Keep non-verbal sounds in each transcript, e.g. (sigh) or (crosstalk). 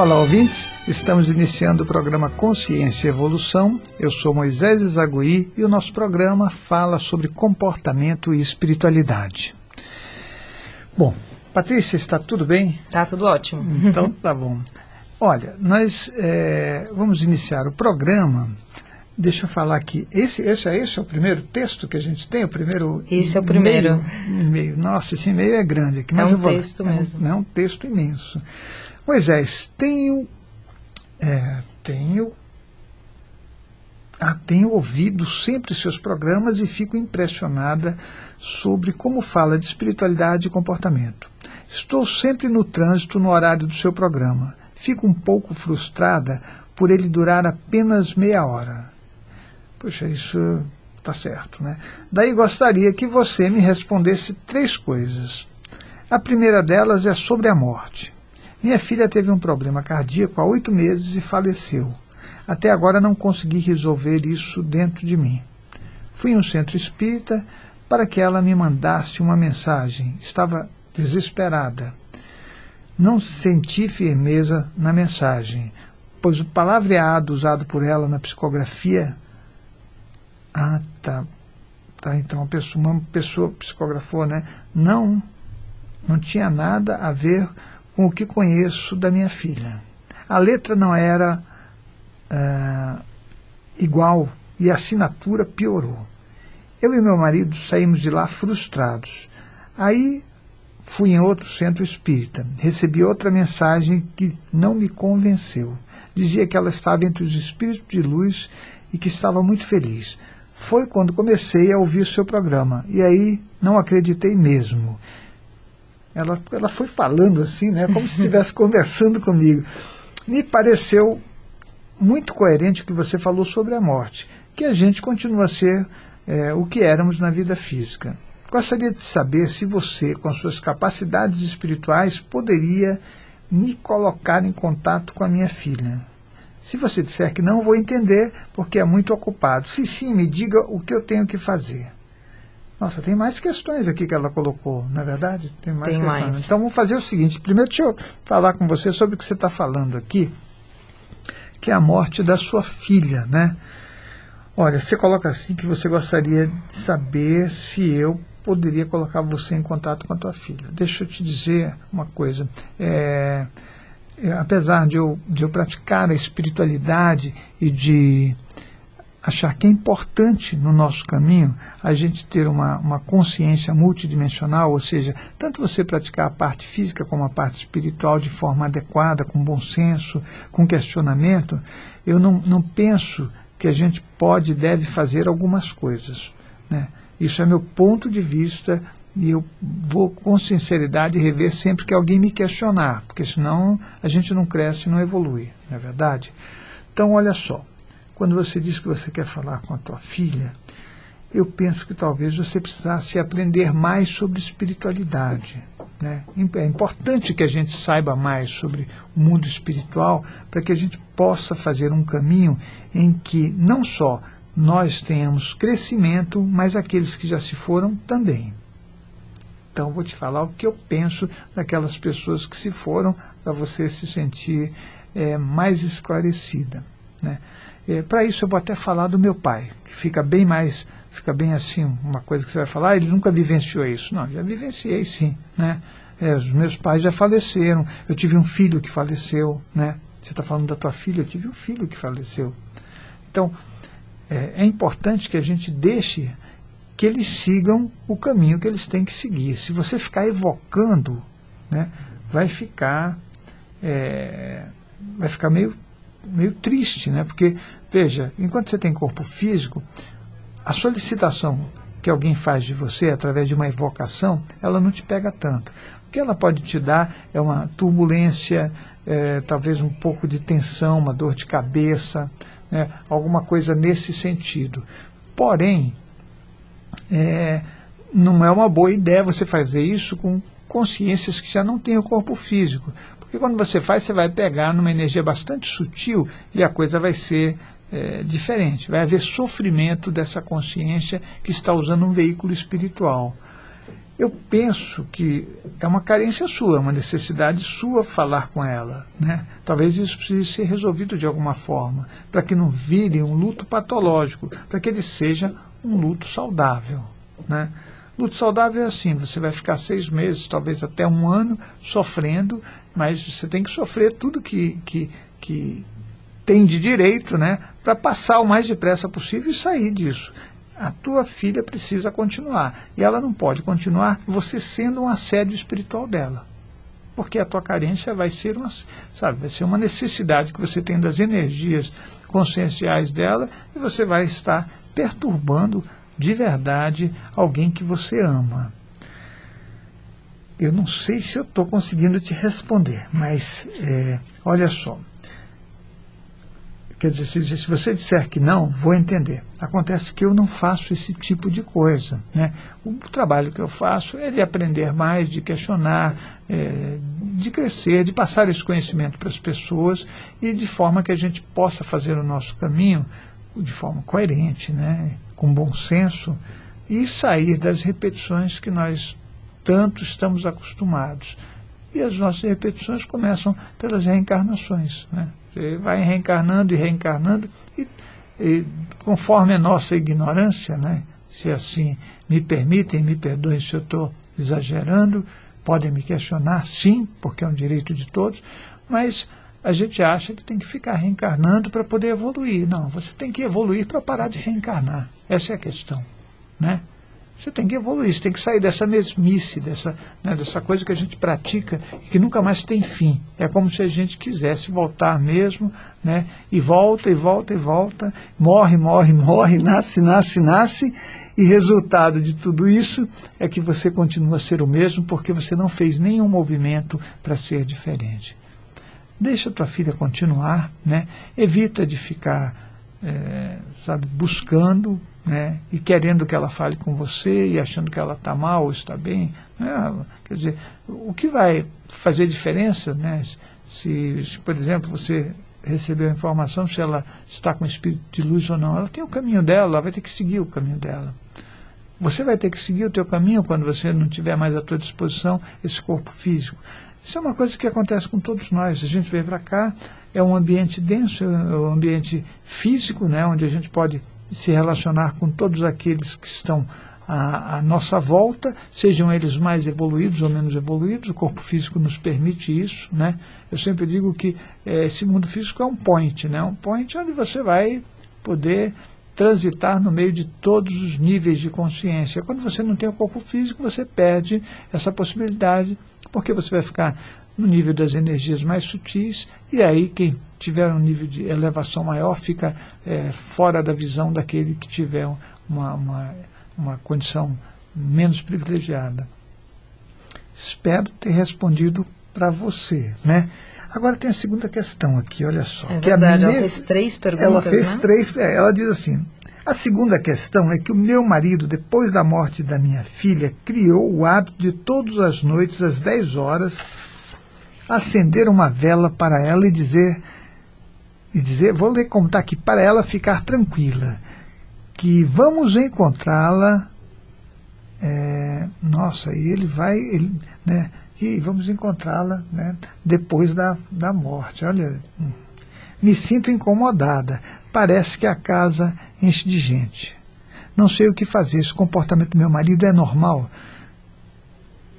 Olá, ouvintes. Estamos iniciando o programa Consciência e Evolução. Eu sou Moisés Zagui e o nosso programa fala sobre comportamento e espiritualidade. Bom, Patrícia, está tudo bem? Tá tudo ótimo. Então tá bom. Olha, nós é, vamos iniciar o programa. Deixa eu falar aqui. Esse, esse, esse é o primeiro texto que a gente tem? O primeiro. Esse é o primeiro. E-mail. Nossa, esse e-mail é grande aqui. Mas é um vou, texto é mesmo. É um, é um texto imenso. Moisés, tenho, é, tenho, ah, tenho ouvido sempre seus programas e fico impressionada sobre como fala de espiritualidade e comportamento. Estou sempre no trânsito no horário do seu programa. Fico um pouco frustrada por ele durar apenas meia hora. Puxa, isso está certo, né? Daí gostaria que você me respondesse três coisas. A primeira delas é sobre a morte. Minha filha teve um problema cardíaco há oito meses e faleceu. Até agora não consegui resolver isso dentro de mim. Fui em um centro espírita para que ela me mandasse uma mensagem. Estava desesperada. Não senti firmeza na mensagem, pois o palavreado usado por ela na psicografia. Ah, tá. Tá, então a pessoa, uma pessoa psicografou, né? Não, não tinha nada a ver com o que conheço da minha filha. A letra não era uh, igual e a assinatura piorou. Eu e meu marido saímos de lá frustrados. Aí fui em outro centro espírita. Recebi outra mensagem que não me convenceu. Dizia que ela estava entre os espíritos de luz e que estava muito feliz. Foi quando comecei a ouvir o seu programa. E aí não acreditei mesmo ela, ela foi falando assim, né, como se estivesse (laughs) conversando comigo. Me pareceu muito coerente o que você falou sobre a morte, que a gente continua a ser é, o que éramos na vida física. Gostaria de saber se você, com suas capacidades espirituais, poderia me colocar em contato com a minha filha. Se você disser que não, vou entender, porque é muito ocupado. Se sim, me diga o que eu tenho que fazer. Nossa, tem mais questões aqui que ela colocou, não é verdade? Tem mais tem questões. Mais. Então vamos fazer o seguinte: primeiro deixa eu falar com você sobre o que você está falando aqui, que é a morte da sua filha, né? Olha, você coloca assim que você gostaria de saber se eu poderia colocar você em contato com a tua filha. Deixa eu te dizer uma coisa. É, é, apesar de eu, de eu praticar a espiritualidade e de achar que é importante no nosso caminho a gente ter uma, uma consciência multidimensional, ou seja, tanto você praticar a parte física como a parte espiritual de forma adequada, com bom senso, com questionamento, eu não, não penso que a gente pode e deve fazer algumas coisas. Né? Isso é meu ponto de vista e eu vou com sinceridade rever sempre que alguém me questionar, porque senão a gente não cresce e não evolui, não é verdade? Então, olha só, quando você diz que você quer falar com a tua filha, eu penso que talvez você precisasse aprender mais sobre espiritualidade. Né? É importante que a gente saiba mais sobre o mundo espiritual para que a gente possa fazer um caminho em que não só nós tenhamos crescimento, mas aqueles que já se foram também. Então, vou te falar o que eu penso daquelas pessoas que se foram, para você se sentir é, mais esclarecida. Né? É, Para isso eu vou até falar do meu pai, que fica bem mais, fica bem assim, uma coisa que você vai falar, ele nunca vivenciou isso. Não, já vivenciei sim, né? É, os meus pais já faleceram, eu tive um filho que faleceu, né? Você está falando da tua filha, eu tive um filho que faleceu. Então, é, é importante que a gente deixe que eles sigam o caminho que eles têm que seguir. Se você ficar evocando, né, vai ficar é, vai ficar meio meio triste, né? Porque Veja, enquanto você tem corpo físico, a solicitação que alguém faz de você através de uma evocação, ela não te pega tanto. O que ela pode te dar é uma turbulência, é, talvez um pouco de tensão, uma dor de cabeça, né, alguma coisa nesse sentido. Porém, é, não é uma boa ideia você fazer isso com consciências que já não têm o corpo físico. Porque quando você faz, você vai pegar numa energia bastante sutil e a coisa vai ser é, diferente. Vai haver sofrimento dessa consciência que está usando um veículo espiritual. eu penso que é uma carência sua, uma necessidade sua falar com ela. Né? Talvez isso precise ser resolvido de alguma forma, para que não vire um luto patológico, para que ele seja um luto saudável. Né? Luto saudável é assim: você vai ficar seis meses, talvez até um ano, sofrendo, mas você tem que sofrer tudo que, que, que tem de direito né, para passar o mais depressa possível e sair disso a tua filha precisa continuar. E ela não pode continuar você sendo um assédio espiritual dela. Porque a tua carência vai ser uma, sabe, vai ser uma necessidade que você tem das energias conscienciais dela e você vai estar perturbando de verdade alguém que você ama. Eu não sei se eu estou conseguindo te responder, mas é, olha só. Quer dizer, se, se, você disser que não, vou entender. Acontece que eu não faço esse tipo de coisa. Né? O trabalho que eu faço é de aprender mais, de questionar, é, de crescer, de passar esse conhecimento para as pessoas e de forma que a gente possa fazer o nosso caminho de forma coerente, né? com bom senso e sair das repetições que nós tanto estamos acostumados. E as nossas repetições começam pelas reencarnações. Né? Você vai reencarnando e reencarnando, e, e, conforme a nossa ignorância, né, se assim me permitem, me perdoem se eu estou exagerando, podem me questionar, sim, porque é um direito de todos, mas a gente acha que tem que ficar reencarnando para poder evoluir. Não, você tem que evoluir para parar de reencarnar. Essa é a questão. Né? Você tem que evoluir, você tem que sair dessa mesmice, dessa, né, dessa coisa que a gente pratica e que nunca mais tem fim. É como se a gente quisesse voltar mesmo, né, e volta, e volta, e volta, morre, morre, (laughs) morre, nasce, nasce, nasce, e resultado de tudo isso é que você continua a ser o mesmo porque você não fez nenhum movimento para ser diferente. Deixa a tua filha continuar, né, evita de ficar, é, sabe, buscando né, e querendo que ela fale com você e achando que ela está mal ou está bem. Né, quer dizer, o que vai fazer diferença, né, se, se, por exemplo, você recebeu a informação se ela está com espírito de luz ou não, ela tem o caminho dela, ela vai ter que seguir o caminho dela. Você vai ter que seguir o teu caminho quando você não tiver mais à tua disposição esse corpo físico. Isso é uma coisa que acontece com todos nós. A gente vem para cá, é um ambiente denso, é um ambiente físico, né, onde a gente pode se relacionar com todos aqueles que estão à, à, nossa volta, sejam eles mais evoluídos ou menos evoluídos, o corpo físico nos permite isso. Né? Eu sempre digo que é, esse mundo físico é um point, né? um point onde você vai poder transitar no meio de todos os níveis de consciência. Quando você não tem o corpo físico, você perde essa possibilidade, porque você vai ficar no nível das energias mais sutis, e aí quem tiver um nível de elevação maior fica é, fora da visão daquele que tiver uma, uma, uma condição menos privilegiada. Espero ter respondido para você, né? Agora tem a segunda questão aqui, olha só. É verdade, ela fez três perguntas. Ela fez né? três. É, ela diz assim: a segunda questão é que o meu marido, depois da morte da minha filha, criou o hábito de todas as noites, às 10 horas, acender uma vela para ela e dizer e dizer, vou ler como está aqui, para ela ficar tranquila, que vamos encontrá-la. É, nossa, e ele vai, ele, né, e vamos encontrá-la né, depois da, da morte. Olha, me sinto incomodada. Parece que a casa enche de gente. Não sei o que fazer. Esse comportamento do meu marido é normal.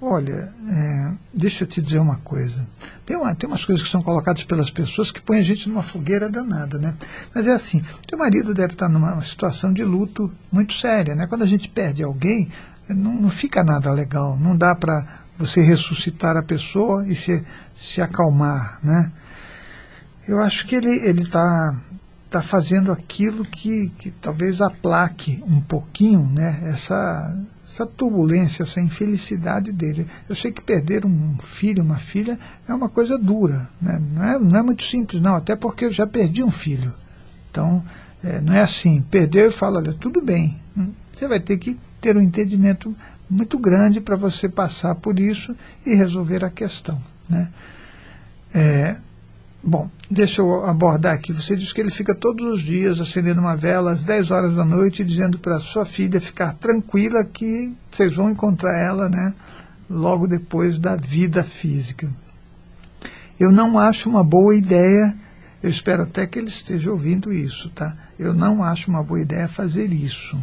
Olha, é, deixa eu te dizer uma coisa. Tem, uma, tem umas coisas que são colocadas pelas pessoas que põem a gente numa fogueira danada, né? Mas é assim, teu marido deve estar numa situação de luto muito séria, né? Quando a gente perde alguém, não, não fica nada legal, não dá para você ressuscitar a pessoa e se, se acalmar, né? Eu acho que ele ele está tá fazendo aquilo que, que talvez aplaque um pouquinho, né? Essa essa turbulência, essa infelicidade dele. Eu sei que perder um filho, uma filha, é uma coisa dura, né? não, é, não é muito simples, não, até porque eu já perdi um filho. Então, é, não é assim, perdeu e fala, olha, tudo bem, hum, você vai ter que ter um entendimento muito grande para você passar por isso e resolver a questão. Né? É, Bom, deixa eu abordar aqui. Você diz que ele fica todos os dias acendendo uma vela às 10 horas da noite, dizendo para sua filha ficar tranquila que vocês vão encontrar ela, né? Logo depois da vida física. Eu não acho uma boa ideia, eu espero até que ele esteja ouvindo isso, tá? Eu não acho uma boa ideia fazer isso.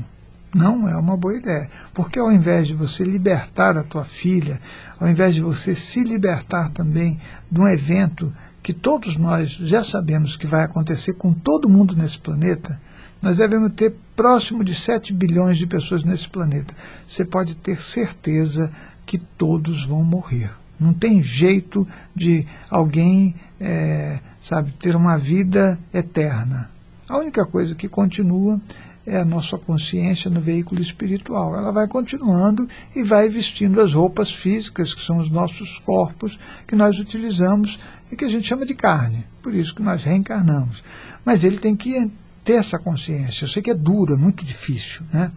Não é uma boa ideia. Porque ao invés de você libertar a tua filha, ao invés de você se libertar também de um evento que todos nós já sabemos que vai acontecer com todo mundo nesse planeta, nós devemos ter próximo de 7 bilhões de pessoas nesse planeta. Você pode ter certeza que todos vão morrer. Não tem jeito de alguém, é, sabe, ter uma vida eterna. A única coisa que continua é a nossa consciência no veículo espiritual. Ela vai continuando e vai vestindo as roupas físicas, que são os nossos corpos, que nós utilizamos e que a gente chama de carne. Por isso que nós reencarnamos. Mas ele tem que ter essa consciência. Eu sei que é duro, é muito difícil, né?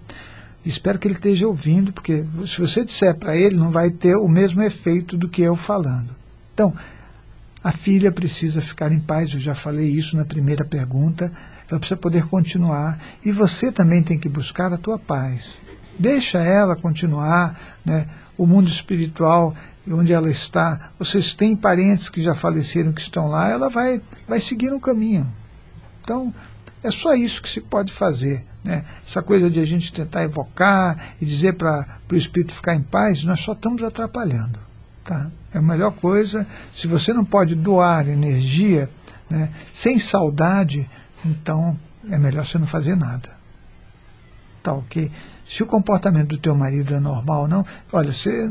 Espero que ele esteja ouvindo, porque se você disser para ele, não vai ter o mesmo efeito do que eu falando. Então, a filha precisa ficar em paz, eu já falei isso na primeira pergunta ela precisa poder continuar. E você também tem que buscar a tua paz. Deixa ela continuar, né? o mundo espiritual onde ela está, vocês têm parentes que já faleceram que estão lá, ela vai, vai seguir no caminho. Então, é só isso que se pode fazer. Né? Essa coisa de a gente tentar evocar e dizer para o espírito ficar em paz, nós só estamos atrapalhando. Tá? É a melhor coisa. Se você não pode doar energia né, sem saudade, então é melhor você não fazer nada. Tá ok? Se o comportamento do teu marido é normal ou não, olha, você,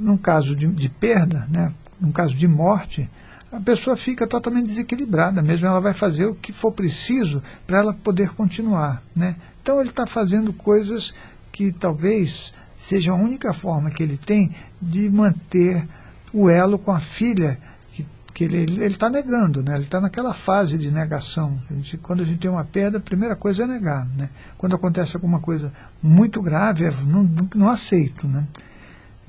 num caso de, de perda, né, num caso de morte, a pessoa fica totalmente desequilibrada, mesmo ela vai fazer o que for preciso para ela poder continuar. Né? Então ele está fazendo coisas que talvez seja a única forma que ele tem de manter o elo com a filha que ele está negando, né? ele está naquela fase de negação. A gente, quando a gente tem uma perda, a primeira coisa é negar. Né? Quando acontece alguma coisa muito grave, é, não, não aceito. Né?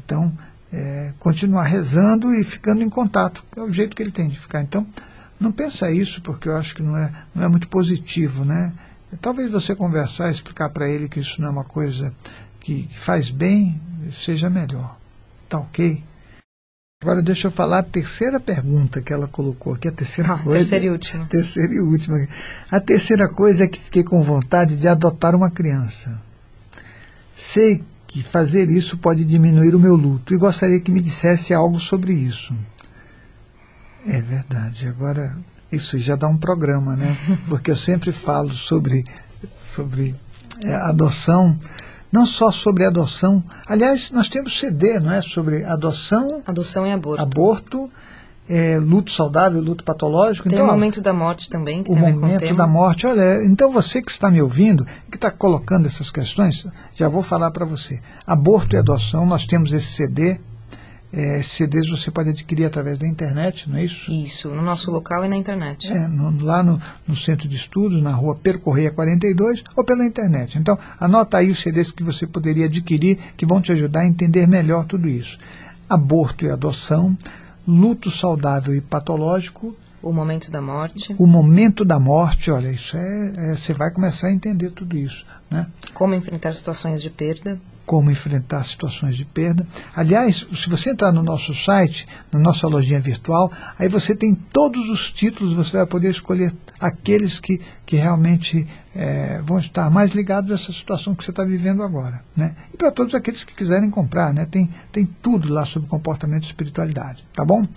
Então, é, continuar rezando e ficando em contato, é o jeito que ele tem de ficar. Então, não pensa isso, porque eu acho que não é, não é muito positivo. Né? Talvez você conversar e explicar para ele que isso não é uma coisa que, que faz bem, seja melhor. Tá ok? Agora deixa eu falar a terceira pergunta que ela colocou aqui, a terceira ah, coisa. Terceira e última. Terceira e última. A terceira coisa é que fiquei com vontade de adotar uma criança. Sei que fazer isso pode diminuir o meu luto e gostaria que me dissesse algo sobre isso. É verdade. Agora, isso já dá um programa, né? (laughs) Porque eu sempre falo sobre, sobre é, adoção não só sobre adoção. Aliás, nós temos CD, não é? Sobre adoção. Adoção e aborto. Aborto, é, luto saudável, luto patológico. Tem então, o momento da morte também, que o tem momento da morte. Olha, então você que está me ouvindo, que está colocando essas questões, já vou falar para você. Aborto e adoção, nós temos esse CD é, CDs você pode adquirir através da internet, não é isso? Isso, no nosso local e na internet. É, no, lá no, no, Centro de Estudos, na rua Percorreia 42, ou pela internet. Então, anota aí os CDs que você poderia adquirir, que vão te ajudar a entender melhor tudo isso. Aborto e adoção, luto saudável e patológico. O momento da morte. O momento da morte, olha, isso é, é você vai começar a entender tudo isso. Né? Como enfrentar situações de perda como enfrentar situações de perda. Aliás, se você entrar no nosso site, na nossa lojinha virtual, aí você tem todos os títulos, você vai poder escolher aqueles que, que realmente é, vão estar mais ligados a essa situação que você está vivendo agora. Né? E para todos aqueles que quiserem comprar, né? tem, tem tudo lá sobre comportamento e espiritualidade, tá bom?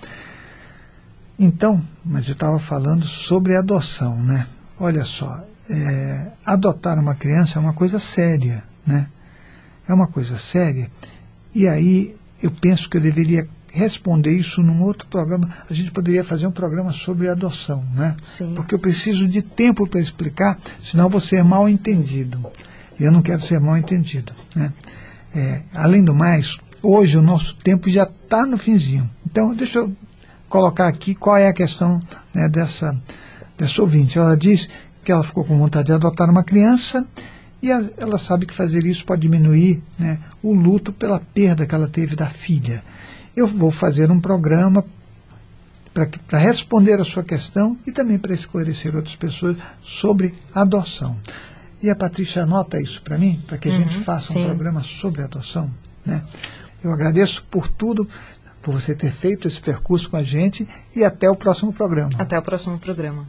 Então, mas eu estava falando sobre adoção, né? Olha só, é, adotar uma criança é uma coisa séria, né? É uma coisa séria. E aí eu penso que eu deveria responder isso num outro programa. A gente poderia fazer um programa sobre adoção, né? Sim. Porque eu preciso de tempo para explicar, senão vou ser mal entendido. E eu não quero ser mal entendido. Né? É, além do mais, hoje o nosso tempo já está no finzinho. Então, deixa eu colocar aqui qual é a questão né, dessa, dessa ouvinte. Ela diz que ela ficou com vontade de adotar uma criança e a, ela sabe que fazer isso pode diminuir né, o luto pela perda que ela teve da filha. Eu vou fazer um programa para responder a sua questão e também para esclarecer outras pessoas sobre adoção. E a Patrícia anota isso para mim, para que a Uhum, gente faça sim. um programa sobre adoção. Né? Eu agradeço por tudo, por você ter feito esse percurso com a gente e até o próximo programa. Até o próximo programa.